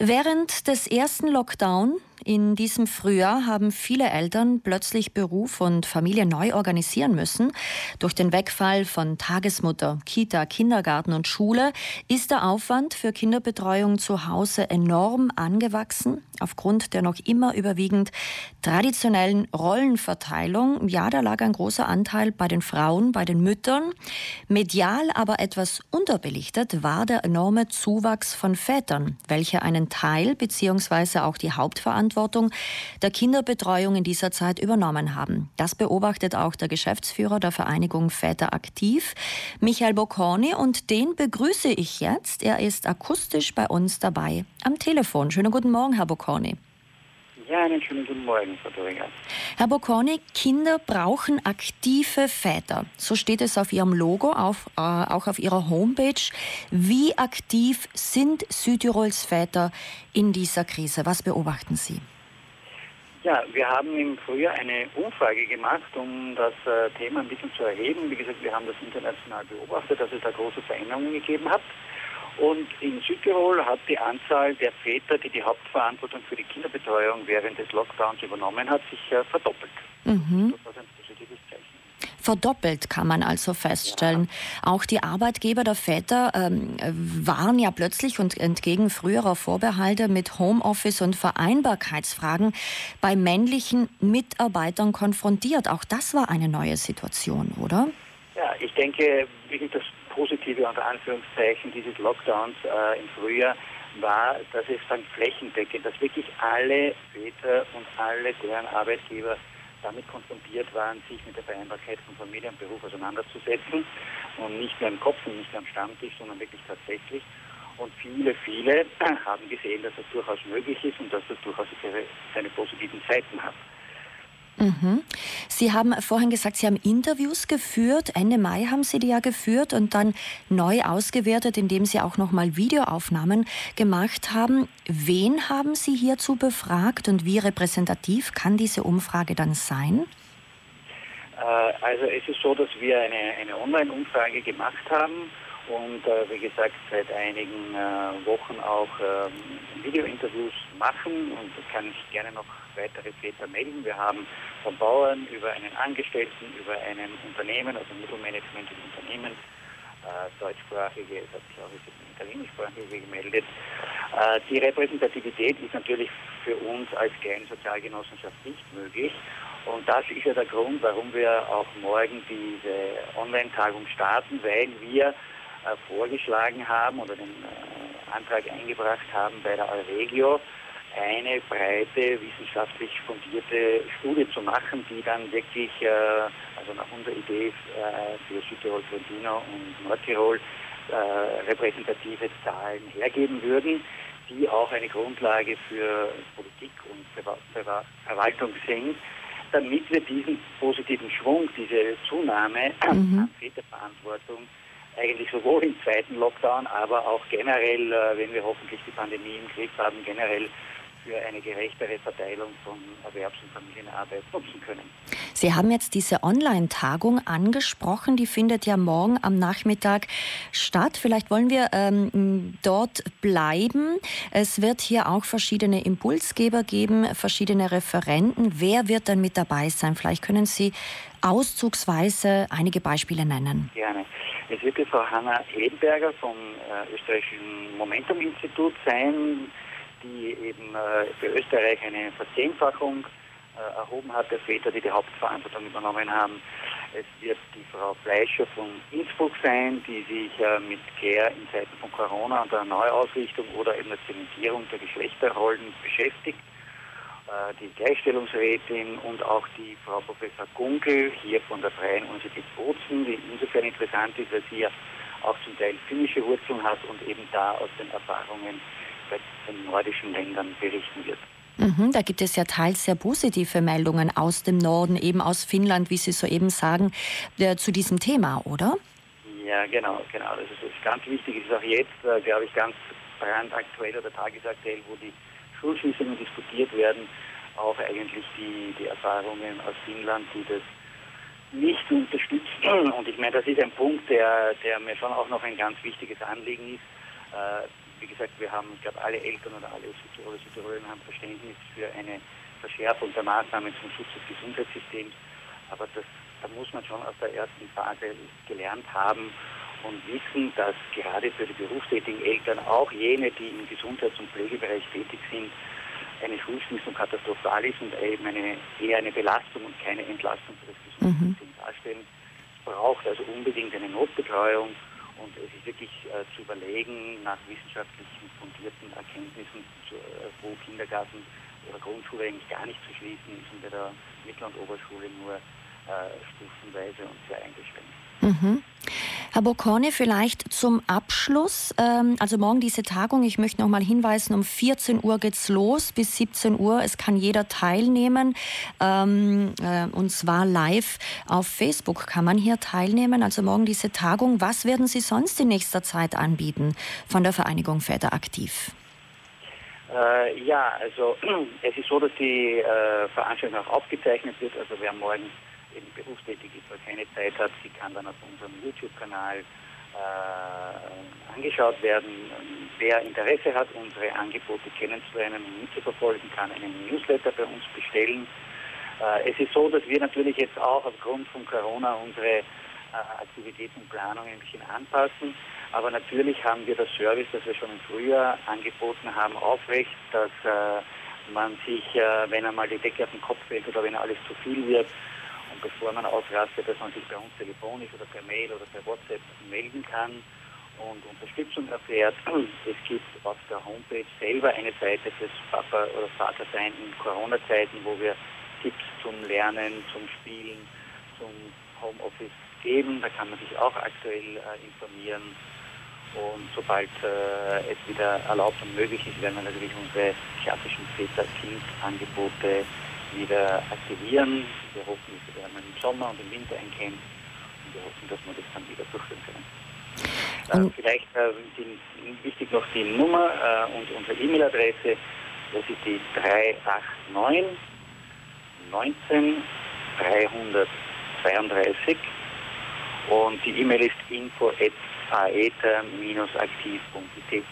Während des ersten Lockdown in diesem Frühjahr haben viele Eltern plötzlich Beruf und Familie neu organisieren müssen. Durch den Wegfall von Tagesmutter, Kita, Kindergarten und Schule ist der Aufwand für Kinderbetreuung zu Hause enorm angewachsen. Aufgrund der noch immer überwiegend traditionellen Rollenverteilung, ja, da lag ein großer Anteil bei den Frauen, bei den Müttern. Medial aber etwas unterbelichtet war der enorme Zuwachs von Vätern, welche einen Teil bzw. auch die Hauptverantwortung der Kinderbetreuung in dieser Zeit übernommen haben. Das beobachtet auch der Geschäftsführer der Vereinigung Väter aktiv, Michael Bocconi, und den begrüße ich jetzt. Er ist akustisch bei uns dabei am Telefon. Schönen guten Morgen, Herr Bocconi. Ja, einen schönen guten Morgen, Frau Doringer. Herr Bocconi, Kinder brauchen aktive Väter. So steht es auf Ihrem Logo, auf, äh, auch auf Ihrer Homepage. Wie aktiv sind Südtirols Väter in dieser Krise? Was beobachten Sie? Ja, wir haben im Frühjahr eine Umfrage gemacht, um das äh, Thema ein bisschen zu erheben. Wie gesagt, wir haben das international beobachtet, dass es da große Veränderungen gegeben hat. Und in Südtirol hat die Anzahl der Väter, die die Hauptverantwortung für die Kinderbetreuung während des Lockdowns übernommen hat, sich äh, verdoppelt. Mhm. Das war ein positives Zeichen. Verdoppelt kann man also feststellen. Ja. Auch die Arbeitgeber der Väter ähm, waren ja plötzlich und entgegen früherer Vorbehalte mit Homeoffice und Vereinbarkeitsfragen bei männlichen Mitarbeitern konfrontiert. Auch das war eine neue Situation, oder? Ja, ich denke, das positive unter Anführungszeichen dieses Lockdowns äh, im Frühjahr war, dass es dann flächendeckend, dass wirklich alle Väter und alle deren Arbeitgeber damit konfrontiert waren, sich mit der Vereinbarkeit von Familie und Beruf auseinanderzusetzen und nicht nur im Kopf und nicht nur am Stammtisch, sondern wirklich tatsächlich. Und viele, viele haben gesehen, dass das durchaus möglich ist und dass das durchaus seine positiven Seiten hat. Mhm. Sie haben vorhin gesagt, Sie haben Interviews geführt. Ende Mai haben Sie die ja geführt und dann neu ausgewertet, indem Sie auch nochmal Videoaufnahmen gemacht haben. Wen haben Sie hierzu befragt und wie repräsentativ kann diese Umfrage dann sein? Äh, also es ist so, dass wir eine, eine Online-Umfrage gemacht haben und äh, wie gesagt seit einigen äh, Wochen auch ähm, Videointerviews machen und das kann ich gerne noch weitere Väter melden. Wir haben von Bauern über einen Angestellten, über einen Unternehmen, also Mittelmanagement im Unternehmen, äh, deutschsprachige, es hat sich auch italienischsprachige gemeldet. Äh, die Repräsentativität ist natürlich für uns als kleine Sozialgenossenschaft nicht möglich. Und das ist ja der Grund, warum wir auch morgen diese Online-Tagung starten, weil wir vorgeschlagen haben oder den äh, Antrag eingebracht haben bei der Euregio, eine breite, wissenschaftlich fundierte Studie zu machen, die dann wirklich, äh, also nach unserer Idee für Südtirol, Trentino und Nordtirol repräsentative Zahlen hergeben würden, die auch eine Grundlage für Politik und Verwaltung sind, damit wir diesen positiven Schwung, diese Zunahme mhm. an Väterverantwortung eigentlich sowohl im zweiten Lockdown, aber auch generell, äh, wenn wir hoffentlich die Pandemie im Griff haben, generell für eine gerechtere Verteilung von Erwerbs- und Familienarbeit nutzen können. Sie haben jetzt diese Online-Tagung angesprochen, die findet ja morgen am Nachmittag statt. Vielleicht wollen wir ähm, dort bleiben. Es wird hier auch verschiedene Impulsgeber geben, verschiedene Referenten. Wer wird dann mit dabei sein? Vielleicht können Sie auszugsweise einige Beispiele nennen. Gerne. Es wird die Frau Hanna Hedenberger vom äh, österreichischen Momentum-Institut sein, die eben äh, für Österreich eine Verzehnfachung äh, erhoben hat der Väter, die die Hauptverantwortung übernommen haben. Es wird die Frau Fleischer von Innsbruck sein, die sich äh, mit Care in Zeiten von Corona und der Neuausrichtung oder eben der Zementierung der Geschlechterrollen beschäftigt. Äh, die Gleichstellungsrätin und auch die Frau Professor Gunkel hier von der Freien Universität Bozen, die insofern interessant ist, weil sie ja auch zum Teil finnische Wurzeln hat und eben da aus den Erfahrungen bei den nordischen Ländern berichten wird. Mhm, da gibt es ja teils sehr positive Meldungen aus dem Norden, eben aus Finnland, wie Sie soeben sagen, äh, zu diesem Thema, oder? Ja, genau, genau. Das ist, das ist ganz wichtig. Es ist auch jetzt, äh, glaube ich, ganz brandaktuell oder tagesaktuell, wo die Schulschließungen diskutiert werden, auch eigentlich die, die Erfahrungen aus Finnland, die das nicht unterstützen. Und ich meine, das ist ein Punkt, der, der mir schon auch noch ein ganz wichtiges Anliegen ist. Äh, wie gesagt, wir haben, ich glaube, alle Eltern oder alle Südtiroler Südtirolerinnen haben Verständnis für eine Verschärfung der Maßnahmen zum Schutz des Gesundheitssystems. Aber das, da muss man schon aus der ersten Phase gelernt haben und wissen, dass gerade für die berufstätigen Eltern, auch jene, die im Gesundheits- und Pflegebereich tätig sind, eine Schulschließung katastrophal ist und eben eine, eher eine Belastung und keine Entlastung für das Gesundheitssystem mhm. darstellen. Es braucht also unbedingt eine Notbetreuung und es ist wirklich äh, zu überlegen, nach wissenschaftlichen fundierten Erkenntnissen, zu, äh, wo Kindergarten oder Grundschule eigentlich gar nicht zu schließen ist und bei der Mittel- und Oberschule nur äh, stufenweise und sehr eingeschränkt. Mhm. Herr Boccone, vielleicht zum Abschluss. Ähm, also morgen diese Tagung, ich möchte noch mal hinweisen, um 14 Uhr geht's los bis 17 Uhr. Es kann jeder teilnehmen. Ähm, äh, und zwar live auf Facebook kann man hier teilnehmen. Also morgen diese Tagung. Was werden Sie sonst in nächster Zeit anbieten von der Vereinigung Väter aktiv? Äh, ja, also es ist so, dass die äh, Veranstaltung auch aufgezeichnet wird. Also wer morgen eben berufstätig ist oder keine Zeit hat, sie kann dann auf unserem YouTube-Kanal äh, angeschaut werden. Wer Interesse hat, unsere Angebote kennenzulernen und mitzuverfolgen, kann einen Newsletter bei uns bestellen. Äh, es ist so, dass wir natürlich jetzt auch aufgrund von Corona unsere äh, Aktivitäten und Planung ein bisschen anpassen. Aber natürlich haben wir das Service, das wir schon im Frühjahr angeboten haben, aufrecht, dass äh, man sich, äh, wenn einmal die Decke auf den Kopf fällt oder wenn alles zu viel wird, und bevor man ausrastet, dass man sich bei uns telefonisch oder per Mail oder per WhatsApp melden kann und Unterstützung erfährt. Es gibt auf der Homepage selber eine Seite fürs Papa- oder Vatersein in Corona-Zeiten, wo wir Tipps zum Lernen, zum Spielen, zum Homeoffice geben. Da kann man sich auch aktuell äh, informieren. Und sobald äh, es wieder erlaubt und möglich ist, werden wir natürlich unsere klassischen Väter-Kind-Angebote wieder aktivieren. Wir hoffen, dass wir werden im Sommer und im Winter einkennen und wir hoffen, dass wir das dann wieder durchführen können. Äh, vielleicht äh, die, wichtig noch die Nummer äh, und unsere E-Mail-Adresse. Das ist die 389 19 332 und die E-Mail ist info at aeta-aktiv.it.